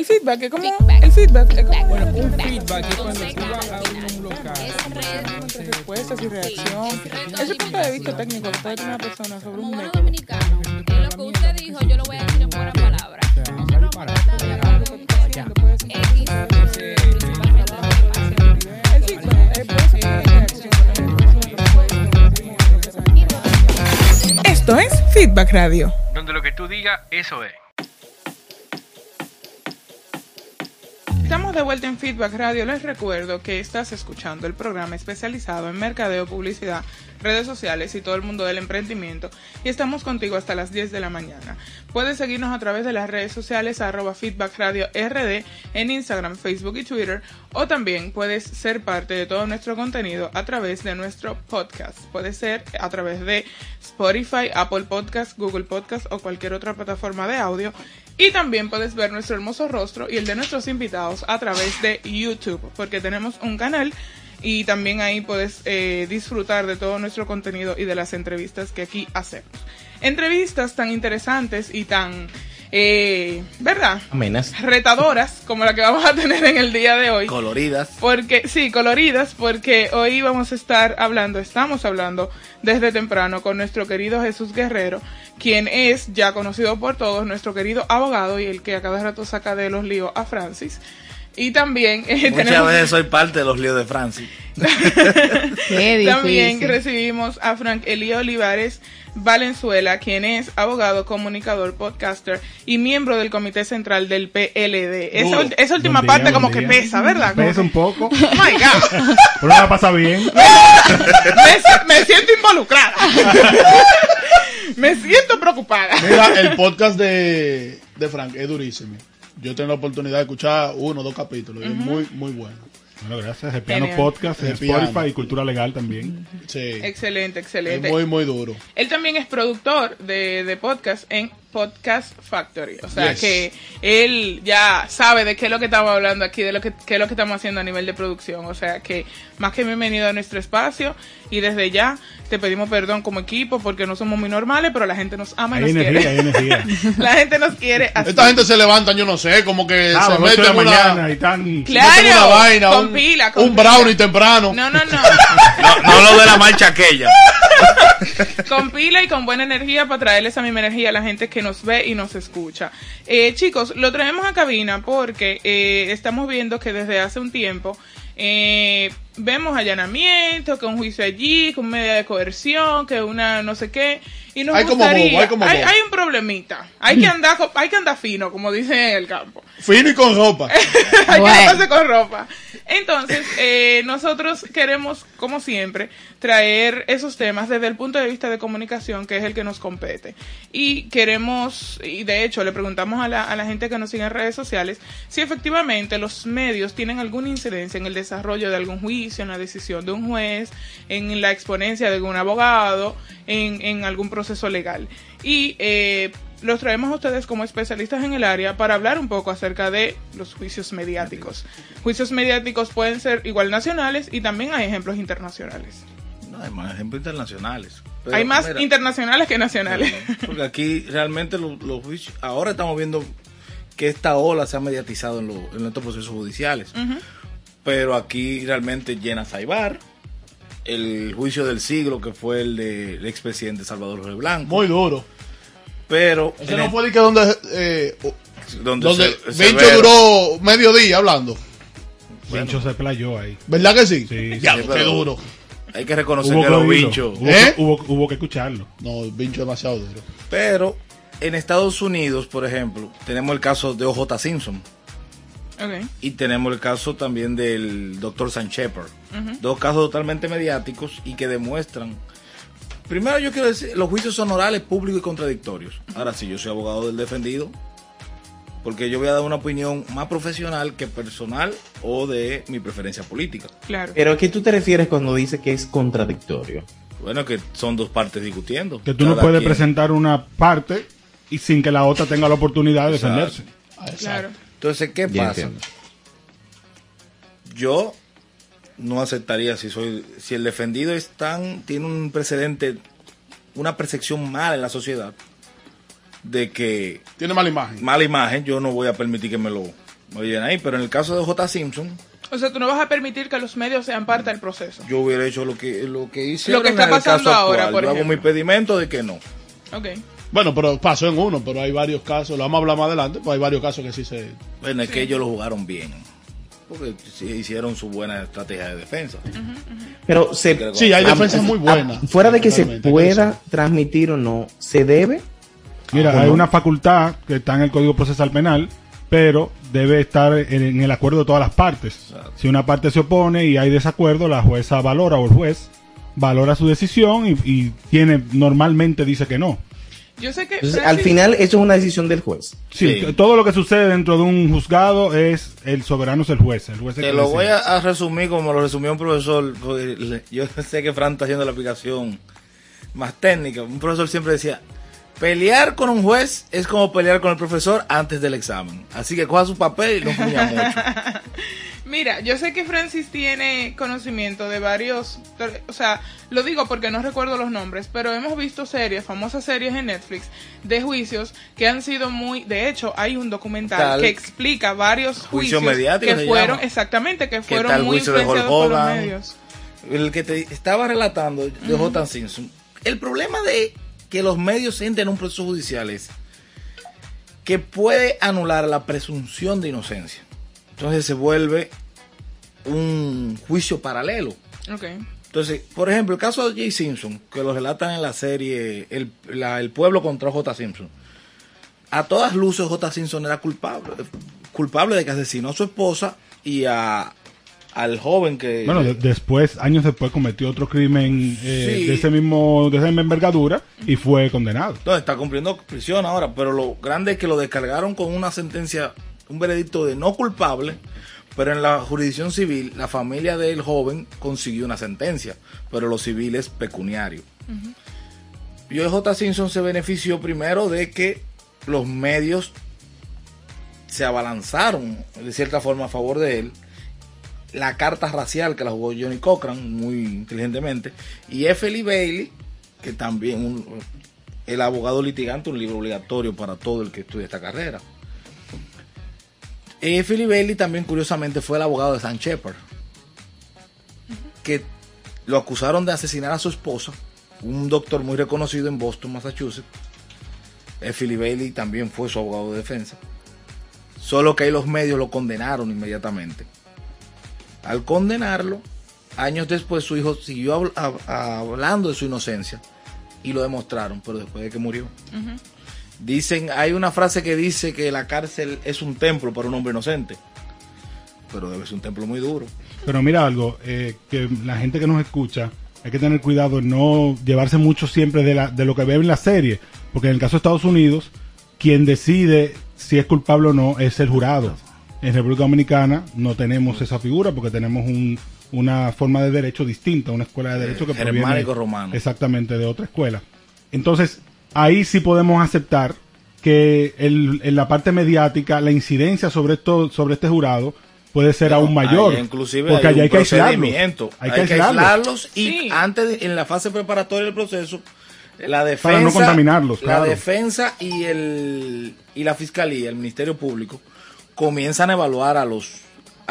El feedback es como. El feedback es como. Bueno, un feedback es cuando tú vas a un local. entre respuestas y reacción. Ese punto de vista técnico una persona sobre Como un método. dominicano, eh, lo que usted dijo, yo lo voy a decir en buenas palabras. O sea, no disparar. Ya. El feedback eh. Esto es Feedback Radio. Donde lo que tú digas, eso es. Estamos de vuelta en Feedback Radio. Les recuerdo que estás escuchando el programa especializado en mercadeo, publicidad, redes sociales y todo el mundo del emprendimiento. Y estamos contigo hasta las 10 de la mañana. Puedes seguirnos a través de las redes sociales arroba Feedback Radio RD en Instagram, Facebook y Twitter. O también puedes ser parte de todo nuestro contenido a través de nuestro podcast. Puede ser a través de Spotify, Apple Podcast, Google Podcast o cualquier otra plataforma de audio. Y también puedes ver nuestro hermoso rostro y el de nuestros invitados a través de YouTube, porque tenemos un canal y también ahí puedes eh, disfrutar de todo nuestro contenido y de las entrevistas que aquí hacemos. Entrevistas tan interesantes y tan, eh, ¿verdad? Amenas. Retadoras como la que vamos a tener en el día de hoy. Coloridas. Porque, sí, coloridas, porque hoy vamos a estar hablando, estamos hablando desde temprano con nuestro querido Jesús Guerrero, quien es ya conocido por todos, nuestro querido abogado y el que a cada rato saca de los líos a Francis. Y también eh, Muchas tenemos, veces soy parte de los líos de Francis. Qué también recibimos a Frank Elías Olivares Valenzuela, quien es abogado, comunicador, podcaster y miembro del comité central del PLD. Esa, última parte día, como que día. pesa, ¿verdad? Como Pesa un poco, Oh my God. pero la pasa bien. me, me siento involucrada. me siento preocupada. Mira, el podcast de, de Frank es durísimo. Yo tengo la oportunidad de escuchar uno o dos capítulos. y Es muy, muy bueno. Bueno, gracias. El Piano Genial. Podcast, El piano. Spotify y Cultura Legal también. Sí. Excelente, Es excelente. muy, muy duro. Él también es productor de, de podcast en Podcast Factory. O sea Yes. que él ya sabe de qué es lo que estamos hablando aquí, de lo que, qué es lo que estamos haciendo a nivel de producción. O sea que más que bienvenido a nuestro espacio y desde ya te pedimos perdón como equipo porque no somos muy normales, pero la gente nos ama y Hay nos energía, hay quiere. energía. la gente nos quiere así. Esta gente se levanta, yo no sé, como que Ah, a se mete en una, mañana y tan... meten Claro, una vaina, con un, pila, con un pila. brownie temprano. No, no, no. No, no lo de la marcha aquella. con pila y con buena energía para traerle esa misma energía a la gente que nos ve y nos escucha. Eh, chicos, lo traemos a cabina porque eh, estamos viendo que desde hace un tiempo eh, vemos allanamientos, que un juicio allí, que una medida de coerción, que una no sé qué. Y nos Hay como gustaría- bobo, hay como bobo. hay un problemita. Hay que andar, co- hay que andar fino, como dicen en el campo. Fino y con ropa. Hay que taparse con ropa. Entonces, eh, nosotros queremos, como siempre, traer esos temas desde el punto de vista de comunicación, que es el que nos compete. Y queremos, y de hecho le preguntamos a la, a la gente que nos sigue en redes sociales, si efectivamente los medios tienen alguna incidencia en el desarrollo de algún juicio, en la decisión de un juez, en la exponencia de algún abogado, en, en algún proceso legal. Y eh, los traemos a ustedes como especialistas en el área para hablar un poco acerca de los juicios mediáticos. Juicios mediáticos pueden ser igual nacionales y también hay ejemplos internacionales. No, hay más ejemplos internacionales. Pero, hay más mira, internacionales que nacionales. Porque aquí realmente los, los juicios. Ahora estamos viendo que esta ola se ha mediatizado en, lo- en estos procesos judiciales. Pero aquí realmente llena Saibar. El juicio del siglo, que fue el del expresidente Salvador Jorge Blanco. Muy duro. pero. Ese no el- fue de que donde, eh, donde, donde se- se Vincho ve- duró medio día hablando. Vincho se playó ahí. ¿Verdad que sí? Sí, ya, sí, qué duro. Hay que reconocer Hubo que que los bichos. Hubo, ¿Eh? que, hubo, hubo que escucharlo. No, Vincho demasiado duro. Pero en Estados Unidos, por ejemplo, tenemos el caso de OJ Simpson. Y tenemos el caso también del doctor San Shepard. Dos casos totalmente mediáticos y que demuestran. Primero, yo quiero decir, los juicios son orales, públicos y contradictorios. Ahora sí, yo soy abogado del defendido, porque yo voy a dar una opinión más profesional que personal o de mi preferencia política. Claro. Pero ¿a qué tú te refieres cuando dices que es contradictorio? Bueno, que son dos partes discutiendo. Que tú no puedes quien- presentar una parte y sin que la otra tenga la oportunidad de Exacto. defenderse. Exacto. Claro. Entonces, ¿qué Ya pasa? entiendo. Yo no aceptaría si soy si el defendido es tan tiene un precedente una percepción mala en la sociedad de que Tiene mala imagen. mala imagen yo no voy a permitir que me lo bien ahí, pero en el caso de J. Simpson, O sea, tú no vas a permitir que los medios sean parte del proceso. yo hubiera hecho lo que lo que hice Lo que está en el pasando caso ahora, actual. por Yo hago ejemplo. mi pedimento de que no. Ok. Bueno, pero pasó en uno, pero hay varios casos, lo vamos a hablar más adelante, pues hay varios casos que sí se... Bueno, es que ellos lo jugaron bien. Porque sí hicieron su buena estrategia de defensa. Pero se, Sí, hay a- defensas muy buenas. a- fuera de que se pueda que transmitir o no, se debe. Mira, ¿Cómo? hay una facultad que está en el Código Procesal Penal, pero debe estar en, en el acuerdo de todas las partes. Exacto. Si una parte se opone y hay desacuerdo, la jueza valora o el juez valora su decisión y, y tiene normalmente dice que no. Yo sé que. Entonces, Francis- al final, eso es una decisión del juez. Sí, Sí. todo lo que sucede dentro de un juzgado es el soberano es el juez, el juez es Te que lo decide. voy a, a resumir como lo resumió un profesor. porque Yo sé que Fran está haciendo la aplicación más técnica. Un profesor siempre decía, pelear con un juez es como pelear con el profesor antes del examen. Así que coja su papel y no fuña mucho. Mira, yo sé que Francis tiene conocimiento de varios, o sea, lo digo porque no recuerdo los nombres, pero hemos visto series, famosas series en Netflix de juicios que han sido muy, de hecho, hay un documental Tal- que explica varios Juicio juicios que fueron, llama. exactamente, que ¿Qué fueron muy influenciados por los medios. El que te estaba relatando de J. Simpson. El problema de que los medios entren en un proceso judicial es que puede anular la presunción de inocencia. Entonces se vuelve un juicio paralelo. Ok. Entonces, por ejemplo, el caso de Jay Simpson, que lo relatan en la serie El, la- El pueblo contra J. Simpson. A todas luces J. Simpson era culpable, culpable de que asesinó a su esposa y a, al joven que... Bueno, de- después, años después, cometió otro crimen eh, Sí. de ese mismo, de esa misma envergadura y fue condenado. Entonces está cumpliendo prisión ahora, pero lo grande es que lo descargaron con una sentencia, un veredicto de no culpable, pero en la jurisdicción civil la familia del joven consiguió una sentencia, pero los civiles pecuniarios. Y hoy J. Simpson se benefició primero de que los medios se abalanzaron de cierta forma a favor de él. La carta racial que la jugó Johnny Cochran muy inteligentemente. Y F. Lee Bailey, que también un- el abogado litigante, un libro obligatorio para todo el que estudia esta carrera. Lee Bailey también curiosamente fue el abogado de Sam Shepard, que lo acusaron de asesinar a su esposa, un doctor muy reconocido en Boston, Massachusetts. Lee Bailey también fue su abogado de defensa. Solo que ahí los medios lo condenaron inmediatamente. Al condenarlo, años después su hijo siguió habl- hab- hablando de su inocencia y lo demostraron, pero después de que murió. Dicen, hay una frase que dice que la cárcel es un templo para un hombre inocente, pero debe ser un templo muy duro. Pero mira algo, eh, que la gente que nos escucha, hay que tener cuidado en no llevarse mucho siempre de, la, de lo que ve en la serie, porque en el caso de Estados Unidos, quien decide si es culpable o no es el jurado. En República Dominicana no tenemos esa figura porque tenemos un- una forma de derecho distinta, una escuela de derecho que proviene germánico romano. exactamente de otra escuela. Entonces, ahí sí podemos aceptar que el- en la parte mediática la incidencia sobre esto sobre este jurado puede ser aún mayor inclusive porque hay, allá hay un que aislarlos hay que aislarlos y Sí. antes de- en la fase preparatoria del proceso la defensa Para no contaminarlos, la claro. defensa y el y la fiscalía el ministerio público comienzan a evaluar a los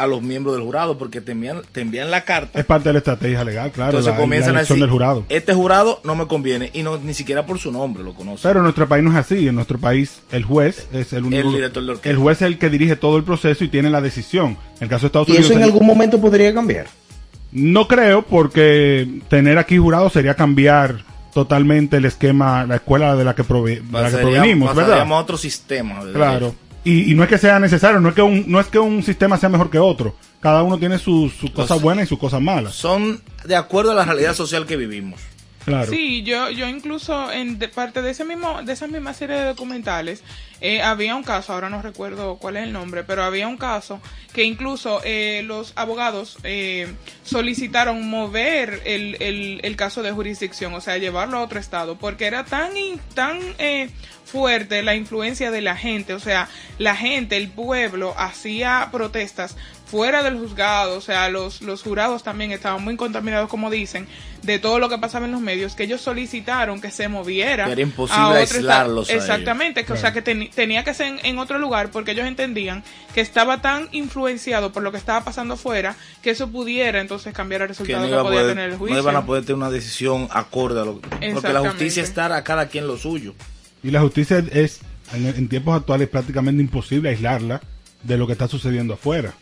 a los miembros del jurado porque te envían, te envían la carta es parte de la estrategia legal claro entonces la, comienzan la a decir del jurado este jurado no me conviene y no ni siquiera por su nombre lo conoce pero en nuestro país no es así en nuestro país el juez es el único El director de orquesta. el juez es el que dirige todo el proceso y tiene la decisión en el caso de Estados Y Unidos eso en algún momento podría cambiar. No creo, porque tener aquí jurado sería cambiar totalmente el esquema, la escuela de la que, prove- de la que provenimos, ¿verdad? a otro sistema Claro. derecho. Y, y no es que sea necesario, no es que un, no es que un sistema sea mejor que otro. Cada uno tiene sus sus cosas buenas y sus cosas malas. son de acuerdo a la realidad social que vivimos Sí, yo, yo incluso en parte de ese mismo, de esa misma serie de documentales, eh, había un caso, ahora no recuerdo cuál es el nombre, pero había un caso que incluso eh, los abogados eh, solicitaron mover el, el, el caso de jurisdicción, o sea, llevarlo a otro estado, porque era tan, tan eh, fuerte la influencia de la gente, o sea, la gente, el pueblo, hacía protestas fuera del juzgado, o sea, los, los jurados también estaban muy contaminados, como dicen, de todo lo que pasaba en los medios, que ellos solicitaron que se moviera. Que era imposible a otro aislarlos a. Exactamente, que, o sea, que teni- tenía que ser en, en otro lugar porque ellos entendían que estaba tan influenciado por lo que estaba pasando afuera que eso pudiera entonces cambiar el que resultado no, que, podía poder- tener el no juicio. iban a poder tener una decisión acorde a lo porque la justicia está a cada quien lo suyo. Y la justicia es, en, en tiempos actuales, prácticamente imposible aislarla de lo que está sucediendo afuera.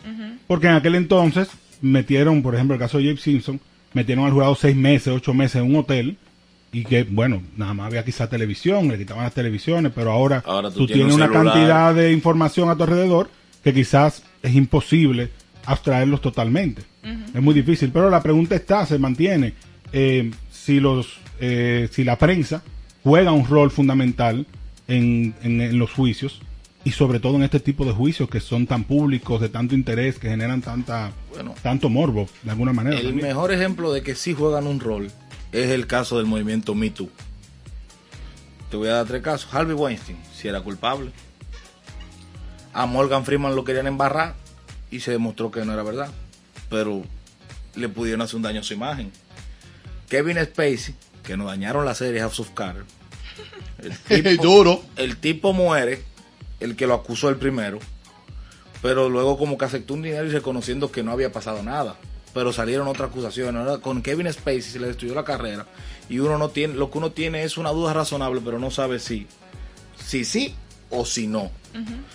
Porque en aquel entonces metieron, por ejemplo, el caso de James Simpson, metieron al jurado seis meses, ocho meses en un hotel. Y que, bueno, nada más había quizá televisión, le quitaban las televisiones, pero ahora, Ahora tú tú, tienes tienes un una celular. cantidad de información a tu alrededor que quizás es imposible abstraerlos totalmente. Es muy difícil, pero la pregunta está, se mantiene. eh, si los eh, si la prensa juega un rol fundamental en, en- en los juicios y sobre todo en este tipo de juicios que son tan públicos, de tanto interés, que generan tanta Bueno. tanto morbo, de alguna manera. El también. mejor ejemplo de que sí juegan un rol es el caso del movimiento Me Too. Te voy a dar tres casos. Harvey Weinstein, si era culpable. A Morgan Freeman lo querían embarrar y se demostró que no era verdad. Pero le pudieron hacer un daño a su imagen. Kevin Spacey, que nos dañaron la serie House of Cards. El Duro. El tipo muere, el que lo acusó el primero, pero luego como que aceptó un dinero y reconociendo que no había pasado nada. Pero salieron otras acusaciones. Ahora, con Kevin Spacey se le destruyó la carrera y uno no tiene, lo que uno tiene es una duda razonable, pero no sabe si, si sí o si no.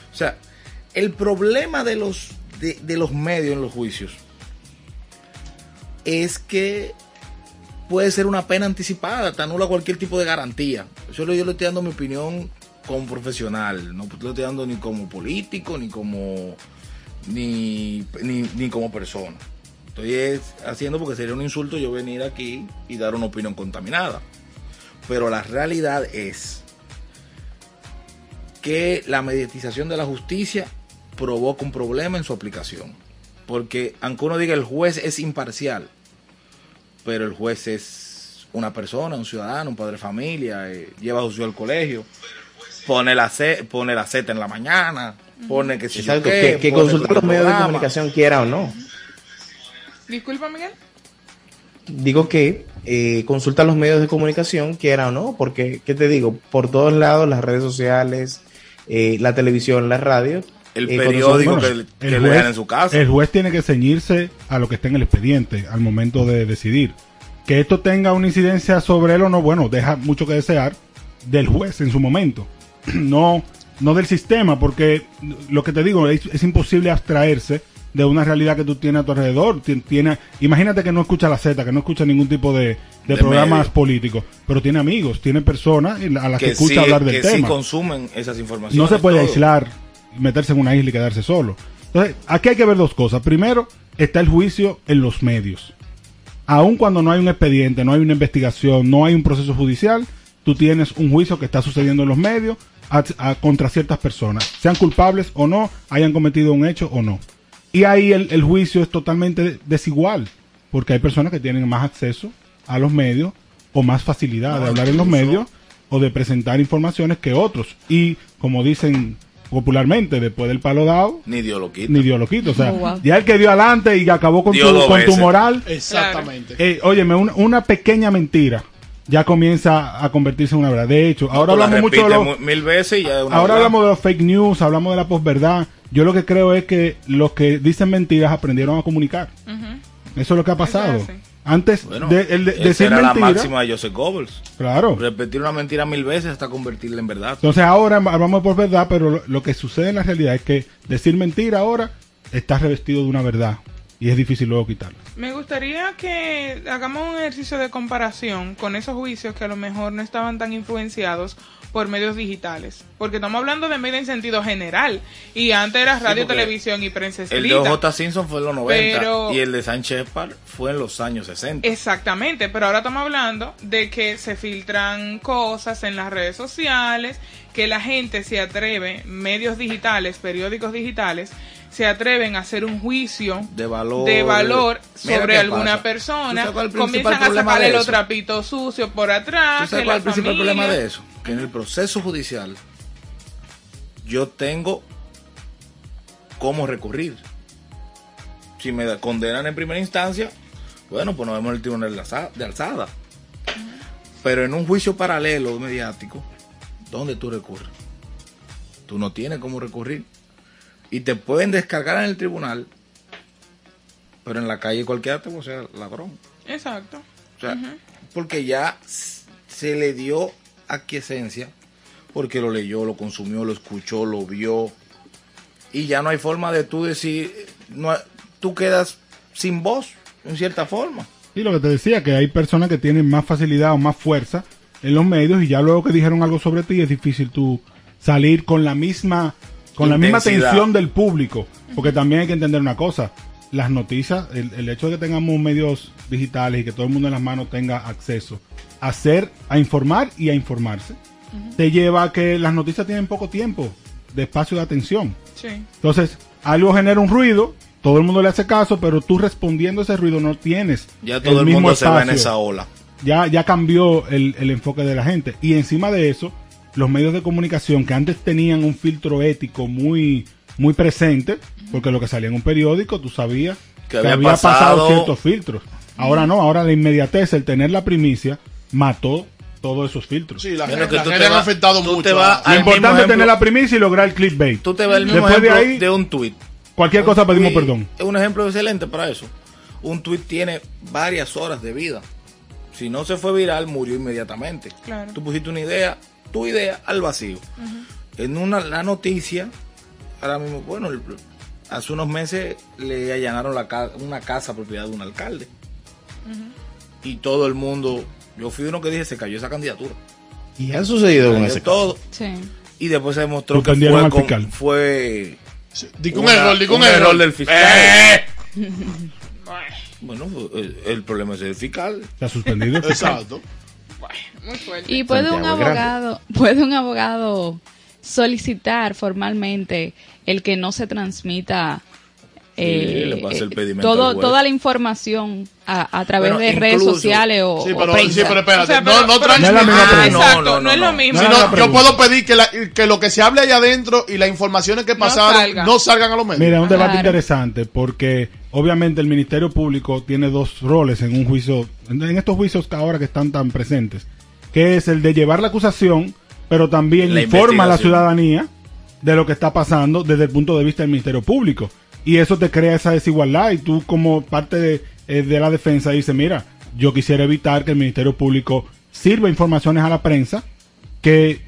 O sea, el problema de los, de, de los medios en los juicios es que puede ser una pena anticipada, te anula cualquier tipo de garantía. Yo le estoy dando mi opinión como profesional, no le estoy dando ni como político, ni como ni, ni, ni como persona. Estoy es haciendo porque sería un insulto yo venir aquí y dar una opinión contaminada. Pero la realidad es que la mediatización de la justicia provoca un problema en su aplicación. Porque aunque uno diga el juez es imparcial, pero el juez es una persona, un ciudadano, un padre de familia, eh, lleva a su al colegio, pone la, ce- pone la Z en la mañana, pone que si yo Exacto, qué, que, que su los medios de comunicación quiera o no. Disculpa, Miguel. Digo que eh, consulta los medios de comunicación quiera o no, porque, ¿qué te digo? Por todos lados, las redes sociales, eh, la televisión, la radio. El eh, periódico son- que, que le dan en su casa. el juez tiene que ceñirse a lo que está en el expediente al momento de decidir. Que esto tenga una incidencia sobre él o no, bueno, deja mucho que desear del juez en su momento. No, no del sistema, porque lo que te digo es, es imposible abstraerse de una realidad que tú tienes a tu alrededor. Tien- Tiene, imagínate que no escucha la Z, que no escucha ningún tipo de, de De programas medio. políticos, pero tiene amigos, tiene personas a las que, que escucha sí, hablar del que sí tema consumen esas informaciones. no se puede todo. aislar, meterse en una isla y quedarse solo. Entonces, aquí hay que ver dos cosas. Primero, está el juicio en los medios. Aun cuando no hay un expediente, no hay una investigación, no hay un proceso judicial, tú tienes un juicio que está sucediendo en los medios a- a- contra ciertas personas, sean culpables o no, hayan cometido un hecho o no. Y ahí el, el juicio es totalmente desigual, porque hay personas que tienen más acceso a los medios o más facilidad de No, hablar en los medios o de presentar informaciones que otros. Y como dicen popularmente, después del palo dado, Ni Dios lo quita. ni Dios lo quita. O sea, Oh, wow. ya el que dio adelante y acabó con, tu, con tu moral, Exactamente. eh, óyeme, una, una pequeña mentira ya comienza a convertirse en una verdad. De hecho, ahora la hablamos mucho de los, mil veces y ya es una ahora verdad. hablamos de los fake news, hablamos de la posverdad. Yo lo que creo es que los que dicen mentiras aprendieron a comunicar. Eso es lo que ha pasado. Antes Bueno, de, el de- esa decir era la mentira, máxima de Joseph Goebbels. claro. Repetir una mentira mil veces hasta convertirla en verdad. Entonces ahora hablamos por verdad, pero lo, lo que sucede en la realidad es que decir mentira ahora está revestido de una verdad y es difícil luego quitarla. Me gustaría que hagamos un ejercicio de comparación con esos juicios que a lo mejor no estaban tan influenciados por medios digitales. Porque estamos hablando de medios en sentido general. Y antes era radio, televisión y prensa El de escrita. OJ Simpson fue en los 90 Pero- y el de Sánchez Par fue en los años 60. Exactamente, pero ahora estamos hablando de que se filtran cosas en las redes sociales, que la gente se atreve, medios digitales, periódicos digitales, se atreven a hacer un juicio de valor, de valor sobre alguna pasa. ¿Tú persona, comienzan a sacarle los trapitos sucios por atrás, ¿Tú que sabes cuál es el principal problema de eso? Que en el proceso judicial yo tengo cómo recurrir. Si me condenan en primera instancia, Bueno, pues nos vemos en el tribunal de alzada. Pero en un juicio paralelo mediático, ¿dónde tú recurres? Tú no tienes cómo recurrir. Y te pueden descargar en el tribunal, pero en la calle cualquiera te va a ser ladrón. Exacto. O sea, porque ya se le dio aquiescencia, porque lo leyó, lo consumió, lo escuchó, lo vio, y ya no hay forma de tú decir, no, tú quedas sin voz, en cierta forma. Y lo que te decía, que hay personas que tienen más facilidad o más fuerza en los medios y ya luego que dijeron algo sobre ti es difícil tú salir con la misma con la misma atención del público, porque también hay que entender una cosa, las noticias, el, el hecho de que tengamos medios digitales y que todo el mundo en las manos tenga acceso a hacer, a informar y a informarse, te lleva a que las noticias tienen poco tiempo de espacio de atención. Sí. Entonces, algo genera un ruido, todo el mundo le hace caso, pero tú respondiendo a ese ruido no tienes. Ya todo el, mismo mundo se va en espacio. esa ola. Ya, ya cambió el, el enfoque de la gente. Y encima de eso, los medios de comunicación que antes tenían un filtro ético muy, muy presente, porque lo que salía en un periódico, tú sabías Que había pasado- ciertos filtros. Ahora no, ahora la inmediatez, el tener la primicia, mató todos esos filtros. Sí, la, gente- que la tú gente te han vas- afectado tú mucho. te vas a- Lo importante es tener la primicia y lograr el clickbait. Tú te ves el mismo Después de ahí- de un tweet. Cualquier cosa pedimos tweet perdón. Es un ejemplo excelente para eso. Un tweet tiene varias horas de vida. Si no se fue viral, murió inmediatamente. Claro. Tú pusiste una idea, tu idea al vacío. En una la noticia, ahora mismo, bueno, el- hace unos meses le allanaron la una casa propiedad de un alcalde. Y todo el mundo, yo fui uno que dije, se cayó esa candidatura. Y ha sucedido con ese caso. todo. Sí. Y después se demostró que fue, con- fiscal. fue Digo un una- error, digo un, un error. error del fiscal. ¡Eh! Bueno, el, el problema es el fiscal. Está suspendido. el fiscal. Exacto. Muy fuerte. Y puede un Santiago es abogado, puede un abogado solicitar formalmente el que no se transmita eh, le pasa el eh, todo, toda la información a, a través Bueno, de redes sociales o, Sí, pero, prensa. sí, pero espérate. O sea, no, pero- no pero- No es Ah, exacto, No, no, no, es lo mismo. No, Si no, no, la yo puedo pedir que, la- que lo que se hable allá adentro y las informaciones que pasaron salga. no salgan a los medios. Mira, es un debate Claro. interesante porque obviamente el Ministerio Público tiene dos roles en un juicio, en estos juicios que ahora que están tan presentes, que es el de llevar la acusación, pero también La informa a la ciudadanía de lo que está pasando desde el punto de vista del Ministerio Público. Y eso te crea esa desigualdad y tú como parte de, eh, de la defensa dices, mira, yo quisiera evitar que el Ministerio Público sirva informaciones a la prensa que,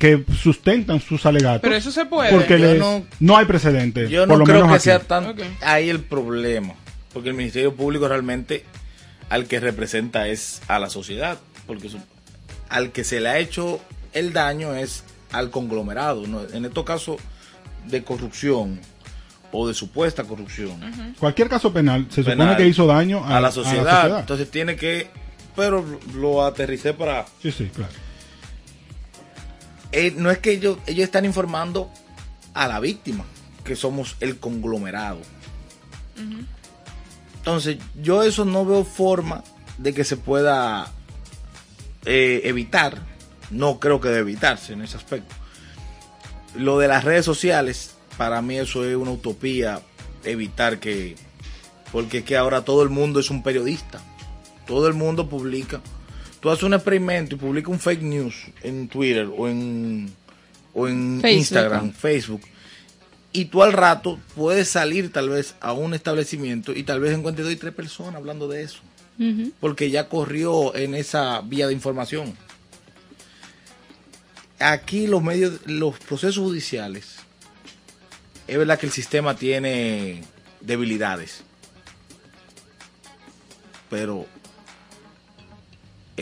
que sustentan sus alegatos. Pero eso se puede. Porque le- no- no, hay precedente. Yo por no lo creo menos que aquí. sea tan ahí el problema, porque el Ministerio Público realmente al que representa es a la sociedad, porque su- al que se le ha hecho el daño es al conglomerado, ¿no? en estos casos de corrupción o de supuesta corrupción Cualquier caso penal se supone que hizo daño a, a la sociedad, sociedad. entonces tiene que, pero lo aterricé para Sí, sí, claro. Eh, no es que ellos, ellos están informando a la víctima, que somos el conglomerado. Entonces, yo eso no veo forma de que se pueda eh, evitar. No creo que debe evitarse en ese aspecto. Lo de las redes sociales, para mí eso es una utopía, evitar que... Porque es que ahora todo el mundo es un periodista. Todo el mundo publica. Tú haces un experimento y publicas un fake news en Twitter o en, o en Facebook. Instagram, Facebook. Y tú al rato puedes salir tal vez a un establecimiento y tal vez encuentres dos y tres personas hablando de eso. Porque ya corrió en esa vía de información. Aquí los medios, los procesos judiciales, es verdad que el sistema tiene debilidades. Pero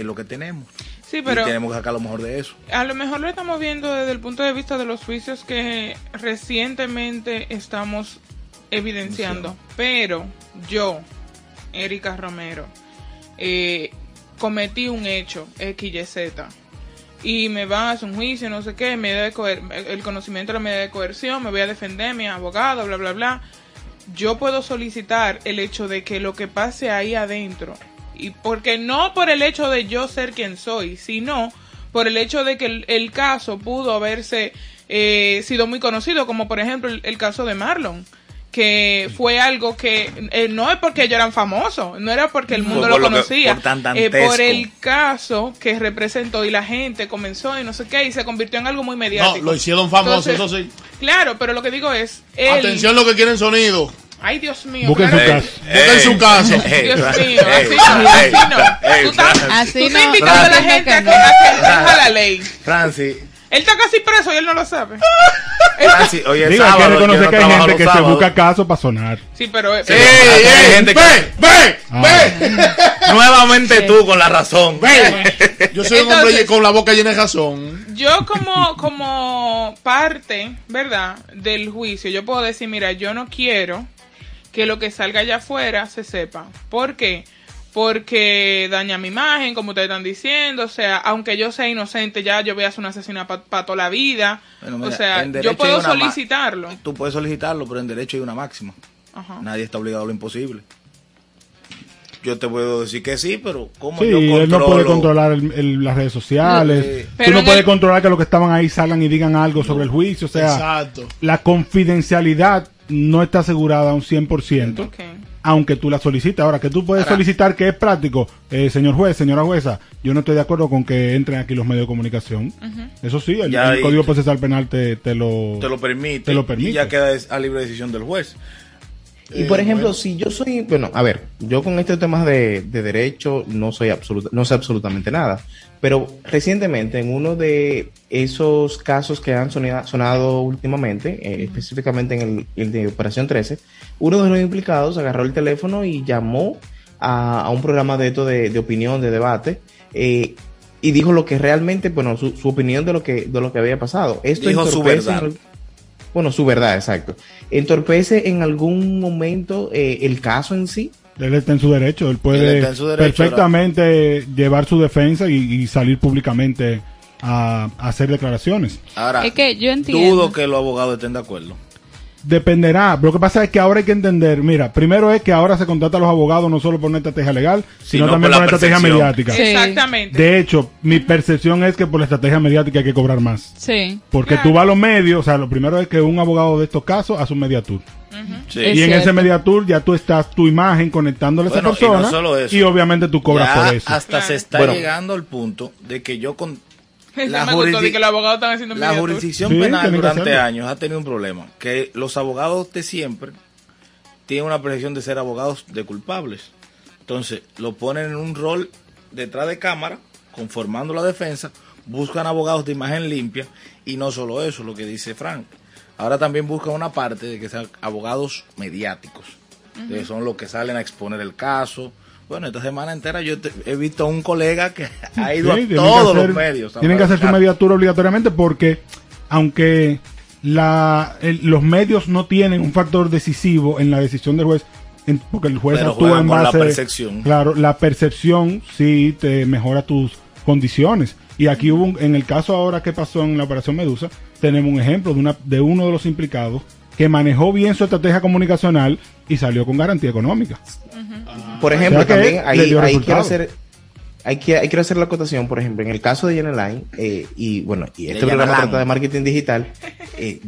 es lo que tenemos. Sí, pero y tenemos que sacar lo mejor de eso. a lo mejor lo estamos viendo desde el punto de vista de los juicios que recientemente estamos evidenciando. Pero yo, Erika Romero, eh, cometí un hecho, X, Y, Z, y me van a hacer un juicio, no sé qué, medida de el conocimiento de la medida de coerción, me voy a defender, mi abogado, bla, bla, bla. Yo puedo solicitar el hecho de que lo que pase ahí adentro, y porque no por el hecho de yo ser quien soy, sino por el hecho de que el, el caso pudo haberse eh, sido muy conocido, como por ejemplo el, el caso de Marlon, que fue algo que eh, no es porque ellos eran famosos, no era porque el mundo lo por lo que- conocía, por tan eh, por el caso que representó y la gente comenzó y no sé qué y se convirtió en algo muy mediático. No, lo hicieron famoso, Entonces, eso sí. Claro, pero lo que digo es, él, Atención lo que quieren sonido. Ay Dios mío, Busquen claro su que- caso. Busquen su caso. Dios mío, así no, así no. Tú estás, Así tú estás invitando a la gente a que, no. a que exija la ley. Francis, Él está casi preso y él no lo sabe. Francis, oye, Digo, hay que reconocer no que hay gente que se busca caso para sonar. Sí, pero... Sí. pero- Hay ¡Ey, gente que- ¡Ve! ¡Ve! Ah. ¡Ve! Nuevamente tú con la razón. ¡Ve! Yo soy un hombre con la boca llena de razón. Yo como, como parte, ¿verdad? Del juicio, yo puedo decir, mira, yo no quiero que lo que salga allá afuera se sepa. ¿Por qué? Porque daña mi imagen, como ustedes están diciendo. O sea, aunque yo sea inocente, ya yo voy a ser una asesina para toda la vida. Bueno, mira, o sea, en derecho yo puedo solicitarlo. Tú puedes solicitarlo, pero en derecho hay una máxima. Ajá. Nadie está obligado a lo imposible. Yo te puedo decir que sí, pero ¿cómo Sí, yo controlo? él no puede controlar el- el- las redes sociales. Eh, Tú no puedes el- controlar que los que estaban ahí salgan y digan algo sobre el juicio. O sea, Exacto. la confidencialidad no está asegurada a un 100%, Ok. aunque tú la solicites. Ahora, que tú puedes Ahora- solicitar que es práctico, eh, señor juez, señora jueza, yo no estoy de acuerdo con que entren aquí los medios de comunicación. Eso sí, el, Ya el Código Procesal Penal te, te lo... Te lo permite. Te lo permite. Y ya queda a libre decisión del juez. Y por ejemplo, si yo soy, bueno, a ver, yo con estos temas de, de derecho no soy absoluta, no sé absolutamente nada, pero recientemente en uno de esos casos que han sonida- sonado últimamente, eh, específicamente en el, el de Operación 13, uno de los implicados agarró el teléfono y llamó a, a un programa de esto de, de opinión, de debate, eh, y dijo lo que realmente, bueno, su, su opinión de lo que de lo que había pasado. Esto Dijo su verdad. el- bueno, su verdad, exacto. ¿Entorpece en algún momento eh, el caso en sí? Él está en su derecho, él puede derecho, perfectamente llevar su defensa y, y salir públicamente a, a hacer declaraciones. Ahora, Es que yo entiendo. dudo que los abogados estén de acuerdo. Dependerá, lo que pasa es que ahora hay que entender, mira, primero es que ahora se contrata a los abogados no solo por una estrategia legal, sino Sino también por una estrategia mediática. Sí. Exactamente. De hecho, mi percepción es que por la estrategia mediática hay que cobrar más. Sí. Porque Claro. tú vas a los medios, o sea, lo primero es que un abogado de estos casos hace un mediatur. Sí. Es y en ese cierto. mediatur ya tú estás tu imagen conectándole a esa Bueno, y persona no solo eso. y obviamente tú cobras Ya por eso. hasta Claro. se está Bueno. llegando al punto de que yo con la, me gustó, de jurisdic- que los abogados están haciendo la mediatur. jurisdicción Sí, penal durante años ha tenido un problema, que los abogados de siempre tienen una percepción de ser abogados de culpables. Entonces, lo ponen en un rol detrás de cámara, conformando la defensa, buscan abogados de imagen limpia y no solo eso, lo que dice Frank. Ahora también buscan una parte de que sean abogados mediáticos, que son los que salen a exponer el caso. Bueno, esta semana entera yo te- he visto a un colega que ha ido Sí, a todos hacer- los medios. Tienen que hacer su mediatura obligatoriamente porque, aunque la, el- los medios no tienen un factor decisivo en la decisión del juez, en- porque el juez Pero actúa en con la base. percepción. Claro, la percepción sí te mejora tus condiciones. Y aquí hubo, un- en el caso ahora que pasó en la Operación Medusa, tenemos un ejemplo de, una, de uno de los implicados que manejó bien su estrategia comunicacional y salió con garantía económica. Por ejemplo, O sea que también ahí, quiero hacer hay que, hay hacer la acotación, por ejemplo, en el caso de Yen Line, eh, y bueno, y este programa Line. trata de marketing digital, eh,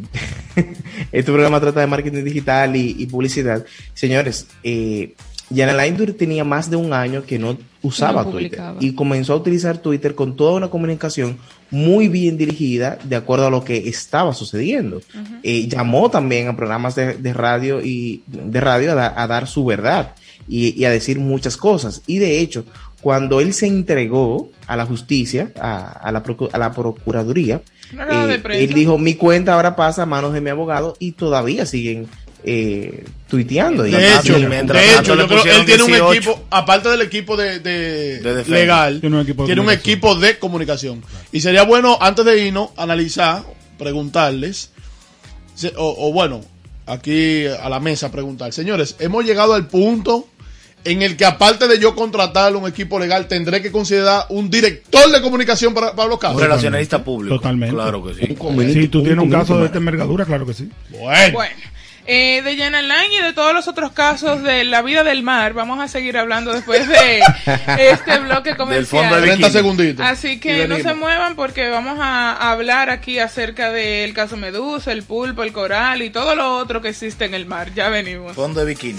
este programa trata de marketing digital y, y publicidad. Señores, eh, Yen Line tenía más de un año que no usaba No Twitter y comenzó a utilizar Twitter con toda una comunicación muy bien dirigida de acuerdo a lo que estaba sucediendo. Eh, llamó también a programas de, de radio y de radio a, da- a dar su verdad y, y a decir muchas cosas. Y de hecho, cuando él se entregó a la justicia, a, a la, procu- a la procuraduría, eh, él dijo, mi cuenta ahora pasa a manos de mi abogado y todavía siguen eh, tuiteando. Y- De hecho, mientras de hecho yo creo que él tiene un 18. equipo, aparte del equipo de, de legal, Tiene un equipo de tiene un comunicación. equipo de comunicación. Y sería bueno, antes de irnos, analizar, preguntarles, o, o bueno, aquí a la mesa preguntar, señores, hemos llegado al punto en el que aparte de yo contratar un equipo legal, tendré que considerar un director de comunicación para, para los Un casos. relacionalista público. Totalmente. Claro que sí. Si tú tienes un caso de esta envergadura, claro que sí. Bueno, Bueno, Eh, de Jenna Line y de todos los otros casos de la vida del mar, vamos a seguir hablando después de este bloque comercial. fondo de 30 segunditos. Así que no se muevan porque vamos a hablar aquí acerca del caso Medusa, el pulpo, el coral y todo lo otro que existe en el mar. Ya venimos. Fondo de bikini.